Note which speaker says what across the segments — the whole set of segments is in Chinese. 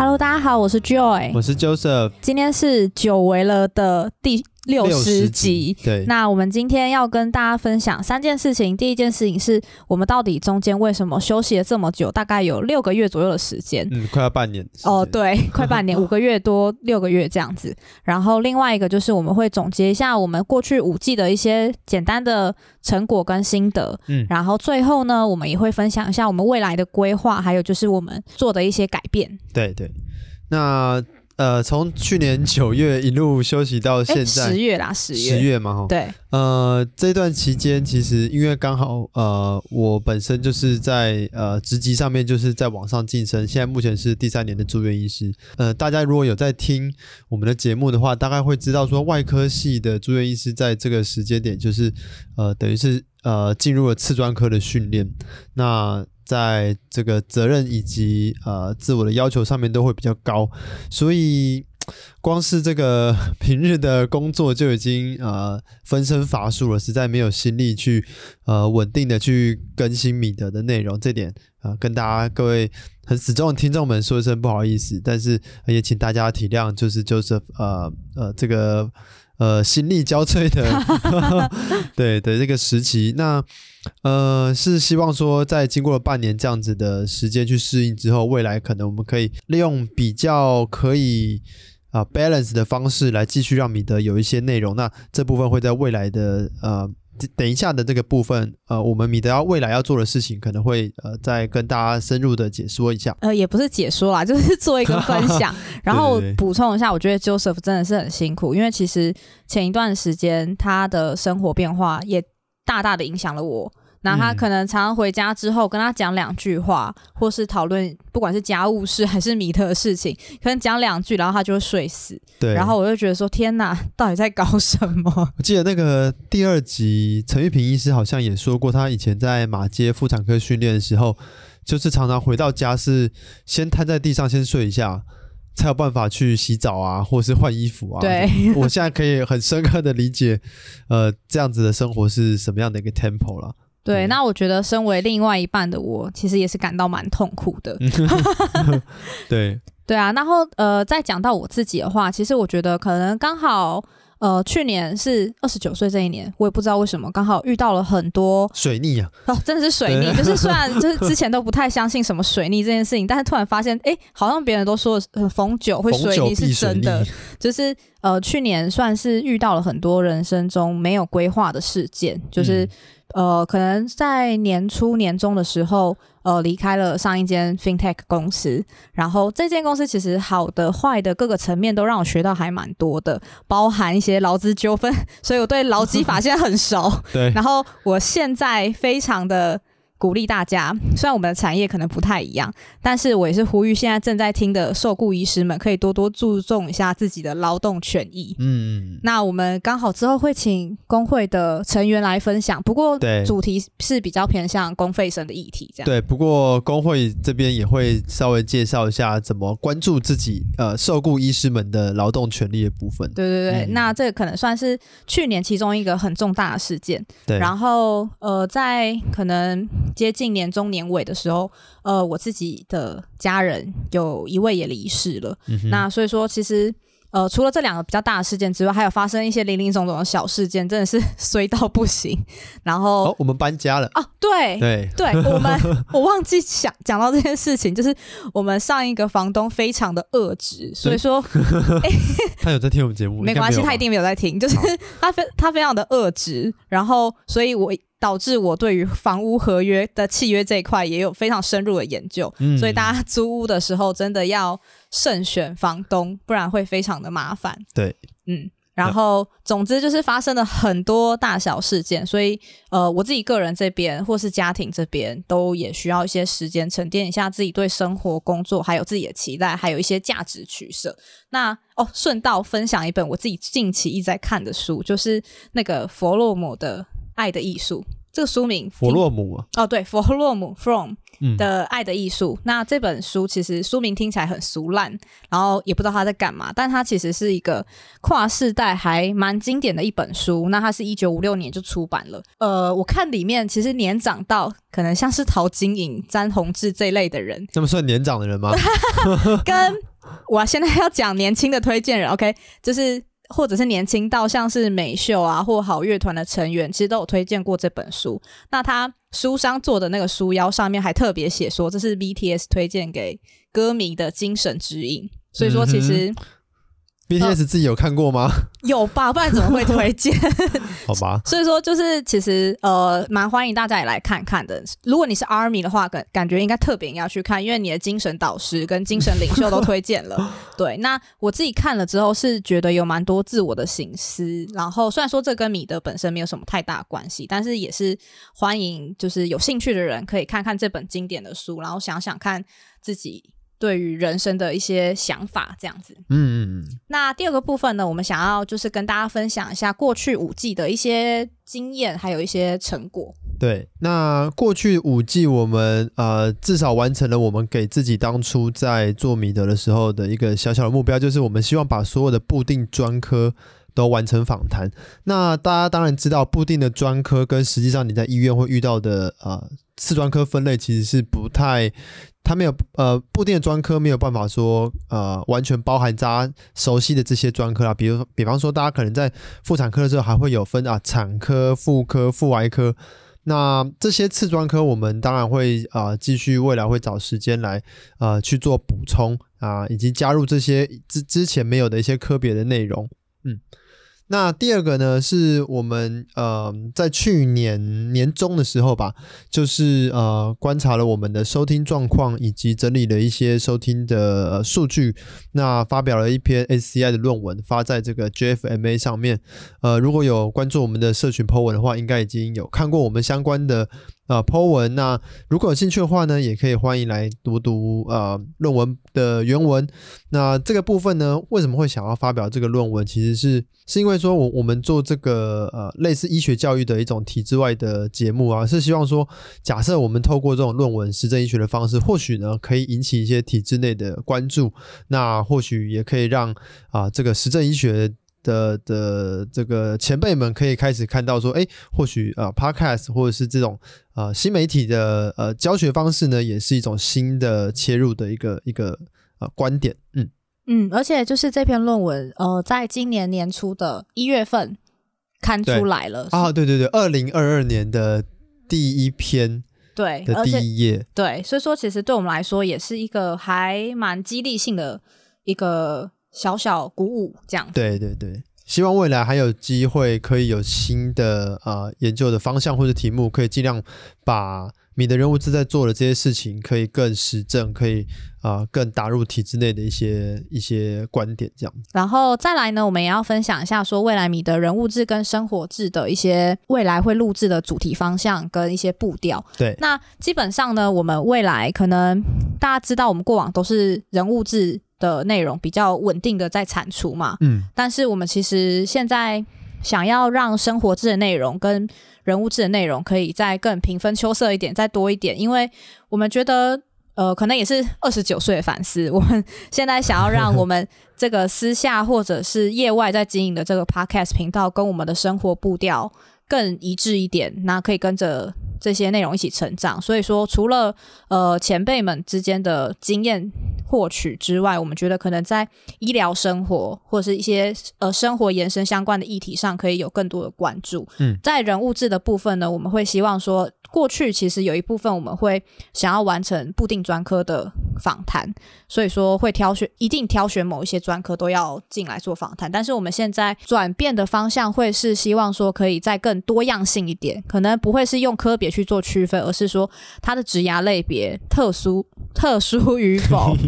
Speaker 1: Hello，大家好，我是 Joy，
Speaker 2: 我是 Joseph，
Speaker 1: 今天是久违了的第六十集，
Speaker 2: 对，
Speaker 1: 那我们今天要跟大家分享三件事情。第一件事情是我们到底中间为什么休息了这么久，大概有六个月左右的时间，
Speaker 2: 嗯，快要半年。
Speaker 1: 哦，对，快半年，五个月多六个月这样子。然后另外一个就是我们会总结一下我们过去五季的一些简单的成果跟心得，嗯，然后最后呢，我们也会分享一下我们未来的规划，还有就是我们做的一些改变。
Speaker 2: 对对，那。呃，从去年九月一路休息到现在，
Speaker 1: 十月啦，十月，
Speaker 2: 十月嘛，哈，
Speaker 1: 对，
Speaker 2: 呃，这段期间其实因为刚好，呃，我本身就是在呃职级上面就是在往上晋升，现在目前是第三年的住院医师。呃，大家如果有在听我们的节目的话，大概会知道说，外科系的住院医师在这个时间点就是，呃，等于是呃进入了次专科的训练，那。在这个责任以及呃自我的要求上面都会比较高，所以光是这个 平日的工作就已经呃分身乏术了，实在没有心力去呃稳定的去更新米德的内容，这点啊、呃、跟大家各位很始终的听众们说一声不好意思，但是也请大家体谅，就是就是呃呃这个。呃，心力交瘁的，对的这个时期，那呃是希望说，在经过了半年这样子的时间去适应之后，未来可能我们可以利用比较可以啊、balance 的方式来继续让米德有一些内容。那这部分会在未来的呃。等一下的这个部分，呃，我们米德要未来要做的事情，可能会呃再跟大家深入的解说一下。
Speaker 1: 呃，也不是解说啦，就是 做一个分享，然后补充一下，我觉得 Joseph 真的是很辛苦，因为其实前一段时间他的生活变化也大大的影响了我。那他可能常常回家之后跟他讲两句话，嗯、或是讨论不管是家务事还是米特的事情，可能讲两句，然后他就会睡死。
Speaker 2: 对，
Speaker 1: 然后我就觉得说天哪，到底在搞什么？
Speaker 2: 我记得那个第二集陈玉平医师好像也说过，他以前在马街妇产科训练的时候，就是常常回到家是先瘫在地上先睡一下，才有办法去洗澡啊，或是换衣服啊。
Speaker 1: 对，
Speaker 2: 我现在可以很深刻的理解，呃，这样子的生活是什么样的一个 tempo 了。
Speaker 1: 对，那我觉得身为另外一半的我，其实也是感到蛮痛苦的。
Speaker 2: 对，
Speaker 1: 对啊。然后呃，再讲到我自己的话，其实我觉得可能刚好呃，去年是二十九岁这一年，我也不知道为什么刚好遇到了很多
Speaker 2: 水逆啊。
Speaker 1: 哦，真的是水逆，就是虽然就是 之前都不太相信什么水逆这件事情，但是突然发现，哎，好像别人都说呃，逢九会水逆是真的。就是呃，去年算是遇到了很多人生中没有规划的事件，就是。嗯呃，可能在年初、年中的时候，呃，离开了上一间 FinTech 公司，然后这间公司其实好的、坏的各个层面都让我学到还蛮多的，包含一些劳资纠纷，所以我对劳基法现在很熟。
Speaker 2: 对，
Speaker 1: 然后我现在非常的。鼓励大家，虽然我们的产业可能不太一样，但是我也是呼吁现在正在听的受雇医师们，可以多多注重一下自己的劳动权益。嗯，那我们刚好之后会请工会的成员来分享，不过主题是比较偏向公费生的议题，这样。
Speaker 2: 对，不过工会这边也会稍微介绍一下怎么关注自己呃受雇医师们的劳动权利的部分。
Speaker 1: 对对对，嗯、那这个可能算是去年其中一个很重大的事件。
Speaker 2: 对，
Speaker 1: 然后呃，在可能。接近年中年尾的时候，呃，我自己的家人有一位也离世了。嗯、那所以说，其实呃，除了这两个比较大的事件之外，还有发生一些零零总总的小事件，真的是 衰到不行。然后，
Speaker 2: 哦，我们搬家了
Speaker 1: 啊，对对对，我们 我忘记讲讲到这件事情，就是我们上一个房东非常的恶质，所以说，欸、
Speaker 2: 他有在听我们节目，
Speaker 1: 没关系，他一定没有在听，就是他非他非常的恶质，然后，所以我。导致我对于房屋合约的契约这一块也有非常深入的研究，嗯，所以大家租屋的时候真的要慎选房东，不然会非常的麻烦。
Speaker 2: 对，
Speaker 1: 嗯，然后总之就是发生了很多大小事件，所以呃，我自己个人这边或是家庭这边都也需要一些时间沉淀一下自己对生活、工作还有自己的期待，还有一些价值取舍。那哦，顺道分享一本我自己近期一直在看的书，就是那个弗洛姆的。爱的艺术，这个书名
Speaker 2: 弗洛姆
Speaker 1: 哦，对，弗洛姆 from 的爱的艺术。嗯。那这本书其实书名听起来很俗烂，然后也不知道他在干嘛，但它其实是一个跨世代还蛮经典的一本书。那它是一九五六年就出版了。呃，我看里面其实年长到可能像是陶晶莹、詹宏志这一类的人，
Speaker 2: 这么算年长的人吗？
Speaker 1: 跟我现在要讲年轻的推荐人，OK，就是或者是年轻到像是美秀啊或好乐团的成员，其实都有推荐过这本书。那他书商做的那个书腰上面还特别写说，这是 BTS 推荐给歌迷的精神指引。所以说，其实。
Speaker 2: BTS 自己有看过吗？
Speaker 1: 有吧，不然怎么会推荐？
Speaker 2: 好吧。
Speaker 1: 所以说，就是其实呃，蛮欢迎大家也来看看的。如果你是 ARMY 的话，感感觉应该特别要去看，因为你的精神导师跟精神领袖都推荐了。对，那我自己看了之后是觉得有蛮多自我的省思。然后虽然说这跟米德本身没有什么太大关系，但是也是欢迎就是有兴趣的人可以看看这本经典的书，然后想想看自己。对于人生的一些想法，这样子。嗯嗯嗯。那第二个部分呢，我们想要就是跟大家分享一下过去五季的一些经验，还有一些成果。
Speaker 2: 对，那过去五季我们呃至少完成了我们给自己当初在做米德的时候的一个小小的目标，就是我们希望把所有的固定专科都完成访谈。那大家当然知道，固定的专科跟实际上你在医院会遇到的呃次专科分类其实是不太。他没有呃，固定的专科没有办法说呃，完全包含大家熟悉的这些专科啊，比如比方说，大家可能在妇产科的时候还会有分啊，产科、妇科、妇外科，那这些次专科我们当然会啊、继续未来会找时间来呃去做补充啊，以及加入这些之之前没有的一些科别的内容，嗯。那第二个呢，是我们呃在去年年中的时候吧，就是呃观察了我们的收听状况，以及整理了一些收听的数据，那发表了一篇 SCI 的论文，发在这个 JFMA 上面。呃，如果有关注我们的社群 po 文的话，应该已经有看过我们相关的。啊，po 文，那如果有兴趣的话呢，也可以欢迎来读读呃论文的原文。那这个部分呢，为什么会想要发表这个论文？其实是是因为说我我们做这个呃类似医学教育的一种体制外的节目啊，是希望说，假设我们透过这种论文实证医学的方式，或许呢可以引起一些体制内的关注，那或许也可以让啊、这个实证医学。的的这个前辈们可以开始看到说，哎，或许呃，Podcast 或者是这种呃新媒体的呃教学方式呢，也是一种新的切入的一个一个呃观点，嗯
Speaker 1: 嗯，而且就是这篇论文呃，在今年年初的一月份刊出来了
Speaker 2: 啊，对对对，二零二二年的第一篇对的第一页，
Speaker 1: 对，所以说其实对我们来说也是一个还蛮激励性的一个。小小鼓舞，这样。
Speaker 2: 对对对，希望未来还有机会可以有新的呃研究的方向或者题目，可以尽量把米的人物志在做的这些事情可以更实证，可以啊、呃、更打入体制内的一些一些观点这样。
Speaker 1: 然后再来呢，我们也要分享一下说未来米的人物志跟生活志的一些未来会录制的主题方向跟一些步调。
Speaker 2: 对，
Speaker 1: 那基本上呢，我们未来可能大家知道，我们过往都是人物志。的内容比较稳定的在产出嘛，嗯，但是我们其实现在想要让生活质的内容跟人物志的内容可以再更平分秋色一点，再多一点，因为我们觉得，呃，可能也是二十九岁的反思，我们现在想要让我们这个私下或者是业外在经营的这个 podcast 频道跟我们的生活步调更一致一点，那可以跟着这些内容一起成长。所以说，除了呃前辈们之间的经验。获取之外，我们觉得可能在医疗生活或者是一些呃生活延伸相关的议题上，可以有更多的关注。嗯，在人物志的部分呢，我们会希望说，过去其实有一部分我们会想要完成固定专科的访谈，所以说会挑选一定挑选某一些专科都要进来做访谈。但是我们现在转变的方向会是希望说，可以再更多样性一点，可能不会是用科别去做区分，而是说它的职涯类别特殊特殊与否。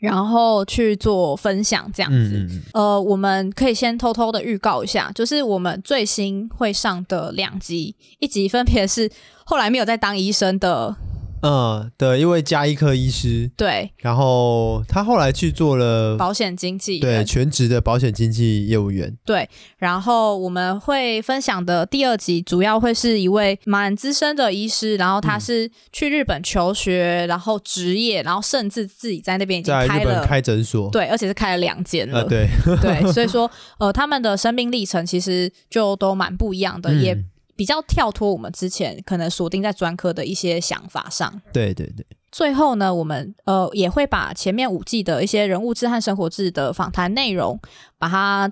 Speaker 1: 然后去做分享这样子，嗯，呃，我们可以先偷偷的预告一下，就是我们最新会上的两集，一集分别是后来没有在当医生的。
Speaker 2: 嗯，对，因为家医科医师，
Speaker 1: 对，
Speaker 2: 然后他后来去做了
Speaker 1: 保险经纪，
Speaker 2: 对，全职的保险经纪业务员，
Speaker 1: 对。然后我们会分享的第二集，主要会是一位蛮资深的医师，然后他是去日本求学，然后职业，然后甚至自己在那边已经开了
Speaker 2: 在日本开诊所，
Speaker 1: 对，而且是开了两间了，
Speaker 2: 呃、对
Speaker 1: 对。所以说，呃，他们的生命历程其实就都蛮不一样的，嗯、也。比较跳脱我们之前可能锁定在专科的一些想法上。
Speaker 2: 对对对
Speaker 1: 最后呢，我们呃也会把前面五季的一些人物志和生活志的访谈内容，把它。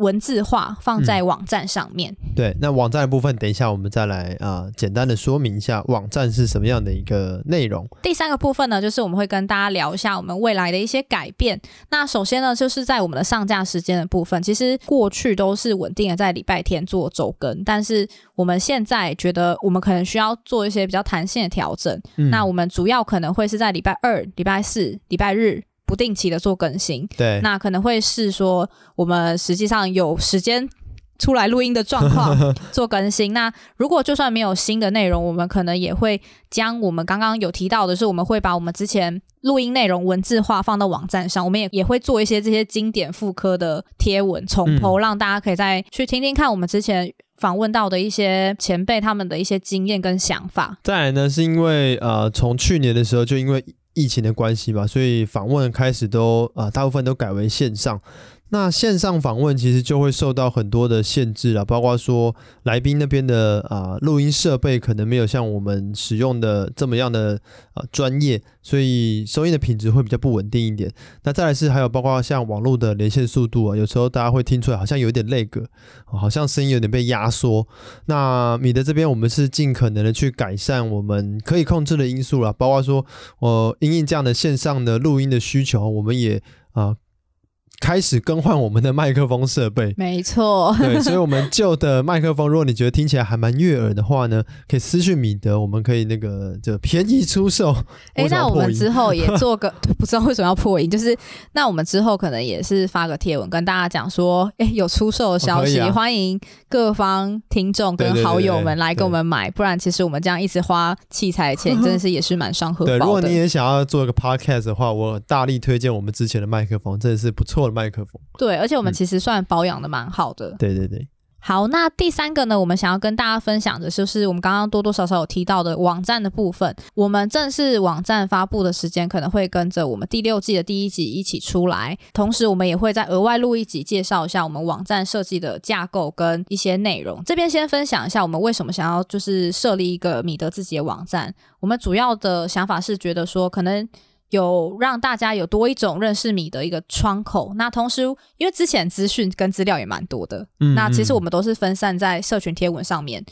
Speaker 1: 文字化放在网站上面。
Speaker 2: 嗯。对，那网站的部分，等一下我们再来啊、呃，简单的说明一下网站是什么样的一个内容。
Speaker 1: 第三个部分呢，就是我们会跟大家聊一下我们未来的一些改变。那首先呢，就是在我们的上架时间的部分，其实过去都是稳定的在礼拜天做周更，但是我们现在觉得我们可能需要做一些比较弹性的调整。嗯、那我们主要可能会是在礼拜二、礼拜四、礼拜日。不定期的做更新，
Speaker 2: 对，
Speaker 1: 那可能会是说我们实际上有时间出来录音的状况 做更新。那如果就算没有新的内容，我们可能也会将我们刚刚有提到的是，我们会把我们之前录音内容文字化放到网站上，我们也也会做一些这些经典复刻的贴文重 PO，嗯，让大家可以再去听听看我们之前访问到的一些前辈他们的一些经验跟想法。
Speaker 2: 再来呢，是因为呃，从去年的时候就因为。疫情的关系吧，所以访问开始都啊、大部分都改为线上。那线上访问其实就会受到很多的限制了，包括说来宾那边的啊录音设备可能没有像我们使用的这么样的啊专业，所以收音的品质会比较不稳定一点。那再来是还有包括像网络的连线速度啊，有时候大家会听出来好像有点 lag，好像声音有点被压缩。那米德这边我们是尽可能的去改善我们可以控制的因素了，包括说呃因应这样的线上的录音的需求，我们也啊。开始更换我们的麦克风设备，
Speaker 1: 没错。
Speaker 2: 对，所以，我们旧的麦克风，如果你觉得听起来还蛮悦耳的话呢，可以私讯米德，我们可以那个就便宜出售。
Speaker 1: 哎、欸，那我们之后也 做个，不知道为什么要破音，就是那我们之后可能也是发个贴文跟大家讲说，哎、欸，有出售的消息，哦啊、欢迎各方听众跟好友们来跟我们买，不然其实我们这样一直花器材的钱，真的是也是蛮伤荷包的。对，
Speaker 2: 如果你也想要做一个 podcast 的话，我大力推荐我们之前的麦克风，真的是不错的。麦克风
Speaker 1: 对，而且我们其实算保养的蛮好的。
Speaker 2: 嗯。对对对，
Speaker 1: 好，那第三个呢，我们想要跟大家分享的就是我们刚刚多多少少有提到的网站的部分。我们正式网站发布的时间可能会跟着我们第六季的第一集一起出来，同时我们也会再额外录一集介绍一下我们网站设计的架构跟一些内容。这边先分享一下我们为什么想要就是设立一个米德自己的网站。我们主要的想法是觉得说可能。有让大家有多一种认识米的一个窗口。那同时，因为之前资讯跟资料也蛮多的，嗯嗯，那其实我们都是分散在社群贴文上面，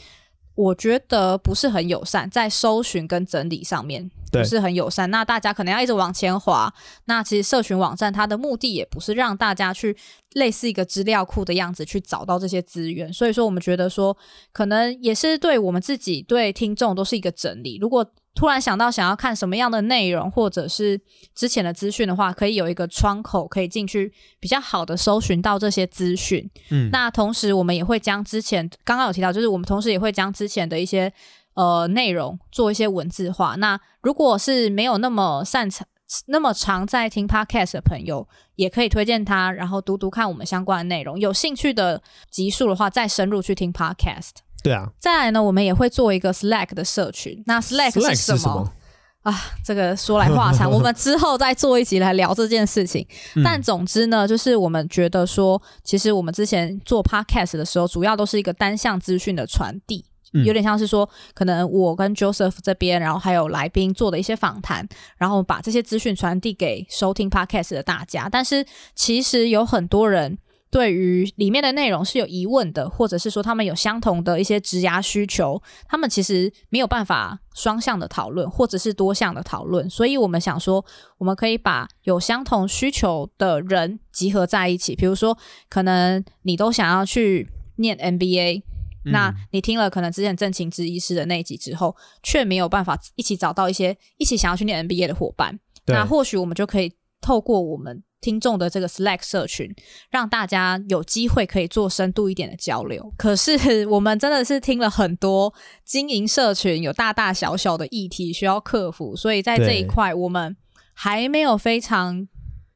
Speaker 1: 我觉得不是很友善，在搜寻跟整理上面不是很友善。那大家可能要一直往前滑。那其实社群网站它的目的也不是让大家去类似一个资料库的样子去找到这些资源。所以说，我们觉得说，可能也是对我们自己、对听众都是一个整理。如果突然想到想要看什么样的内容，或者是之前的资讯的话，可以有一个窗口可以进去比较好的搜寻到这些资讯。嗯，那同时我们也会将之前刚刚有提到，就是我们同时也会将之前的一些呃内容做一些文字化。那如果是没有那么擅长、那么常在听 Podcast 的朋友，也可以推荐他，然后读读看我们相关的内容。有兴趣的集数的话，再深入去听 Podcast。
Speaker 2: 对啊，
Speaker 1: 再来呢，我们也会做一个 Slack 的社群。那 Slack 是什
Speaker 2: 么？
Speaker 1: 啊？这个说来话长，我们之后再做一集来聊这件事情。嗯、但总之呢，就是我们觉得说，其实我们之前做 Podcast 的时候，主要都是一个单向资讯的传递，嗯、有点像是说，可能我跟 Joseph 这边，然后还有来宾做的一些访谈，然后把这些资讯传递给收听 Podcast 的大家。但是其实有很多人。对于里面的内容是有疑问的，或者是说他们有相同的一些职涯需求，他们其实没有办法双向的讨论，或者是多项的讨论。所以我们想说，我们可以把有相同需求的人集合在一起。比如说，可能你都想要去念 MBA，嗯，那你听了可能之前郑情之医师的那一集之后，却没有办法一起找到一些一起想要去念 MBA 的伙伴。那或许我们就可以透过我们。听众的这个 Slack 社群，让大家有机会可以做深度一点的交流。可是 我们真的是听了很多经营社群有大大小小的议题需要克服，所以在这一块我们还没有非常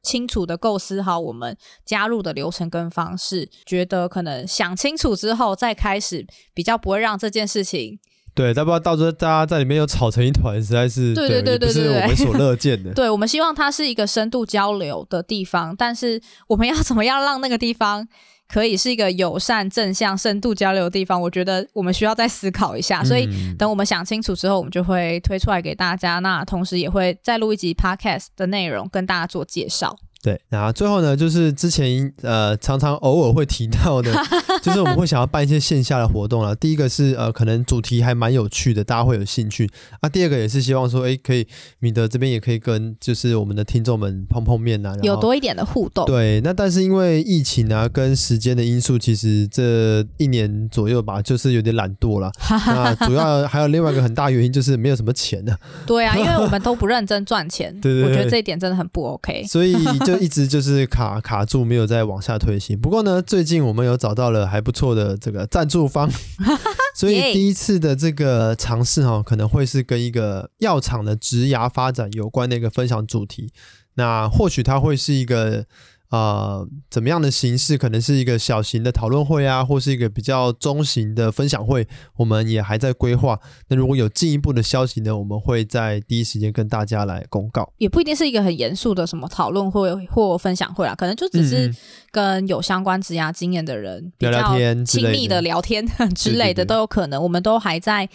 Speaker 1: 清楚的构思好我们加入的流程跟方式。觉得可能想清楚之后再开始，比较不会让这件事情
Speaker 2: 对，但不知道到时候大家在里面又吵成一团，实在是
Speaker 1: 对对对对，
Speaker 2: 不是我们所乐见的。
Speaker 1: 对，我们希望它是一个深度交流的地方，但是我们要怎么样让那个地方可以是一个友善、正向、深度交流的地方？我觉得我们需要再思考一下。所以等我们想清楚之后，我们就会推出来给大家。那同时也会再录一集 Podcast 的内容跟大家做介绍。
Speaker 2: 对，然后最后呢，就是之前呃常常偶尔会提到的，就是我们会想要办一些线下的活动了。第一个是呃可能主题还蛮有趣的，大家会有兴趣啊。第二个也是希望说，哎，可以米德这边也可以跟就是我们的听众们碰碰面呐，
Speaker 1: 有多一点的互动。
Speaker 2: 对，那但是因为疫情啊跟时间的因素，其实这一年左右吧，就是有点懒惰了。那主要还有另外一个很大原因就是没有什么钱呢、啊。
Speaker 1: 对啊，因为我们都不认真赚钱。对，对对，我觉得这一点真的很不 OK。
Speaker 2: 所以就。一直就是卡卡住，没有再往下推行。不过呢，最近我们有找到了还不错的这个赞助方，所以第一次的这个尝试哈，可能会是跟一个药厂的职涯发展有关的一个分享主题。那或许它会是一个。呃，怎么样的形式？可能是一个小型的讨论会啊，或是一个比较中型的分享会，我们也还在规划。那如果有进一步的消息呢，我们会在第一时间跟大家来公告。
Speaker 1: 也不一定是一个很严肃的什么讨论会或分享会啊，可能就只是跟有相关职涯经验的人
Speaker 2: 聊聊天、
Speaker 1: 亲密的聊天 之类的都有可能。我们都还在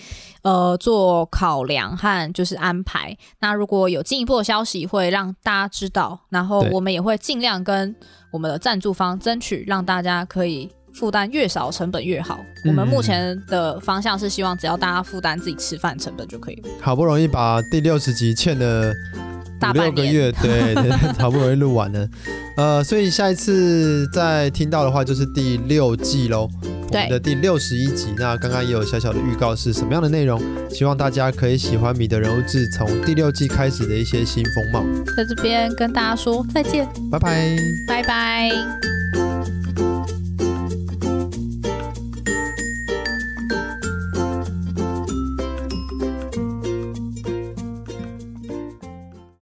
Speaker 1: 呃做考量和就是安排。那如果有进一步的消息，会让大家知道，然后我们也会尽量跟。我们的赞助方争取让大家可以负担越少成本越好。嗯。我们目前的方向是希望只要大家负担自己吃饭成本就可以了。
Speaker 2: 好不容易把第六十集欠的五六个月，对，对，好不容易录完了。呃，所以下一次再听到的话就是第六季喽。我们的第六十一集，那刚刚也有小小的预告，是什么样的内容？希望大家可以喜欢米的人物志从第六季开始的一些新风貌。
Speaker 1: 在这边跟大家说再见，
Speaker 2: 拜拜，
Speaker 1: 拜拜。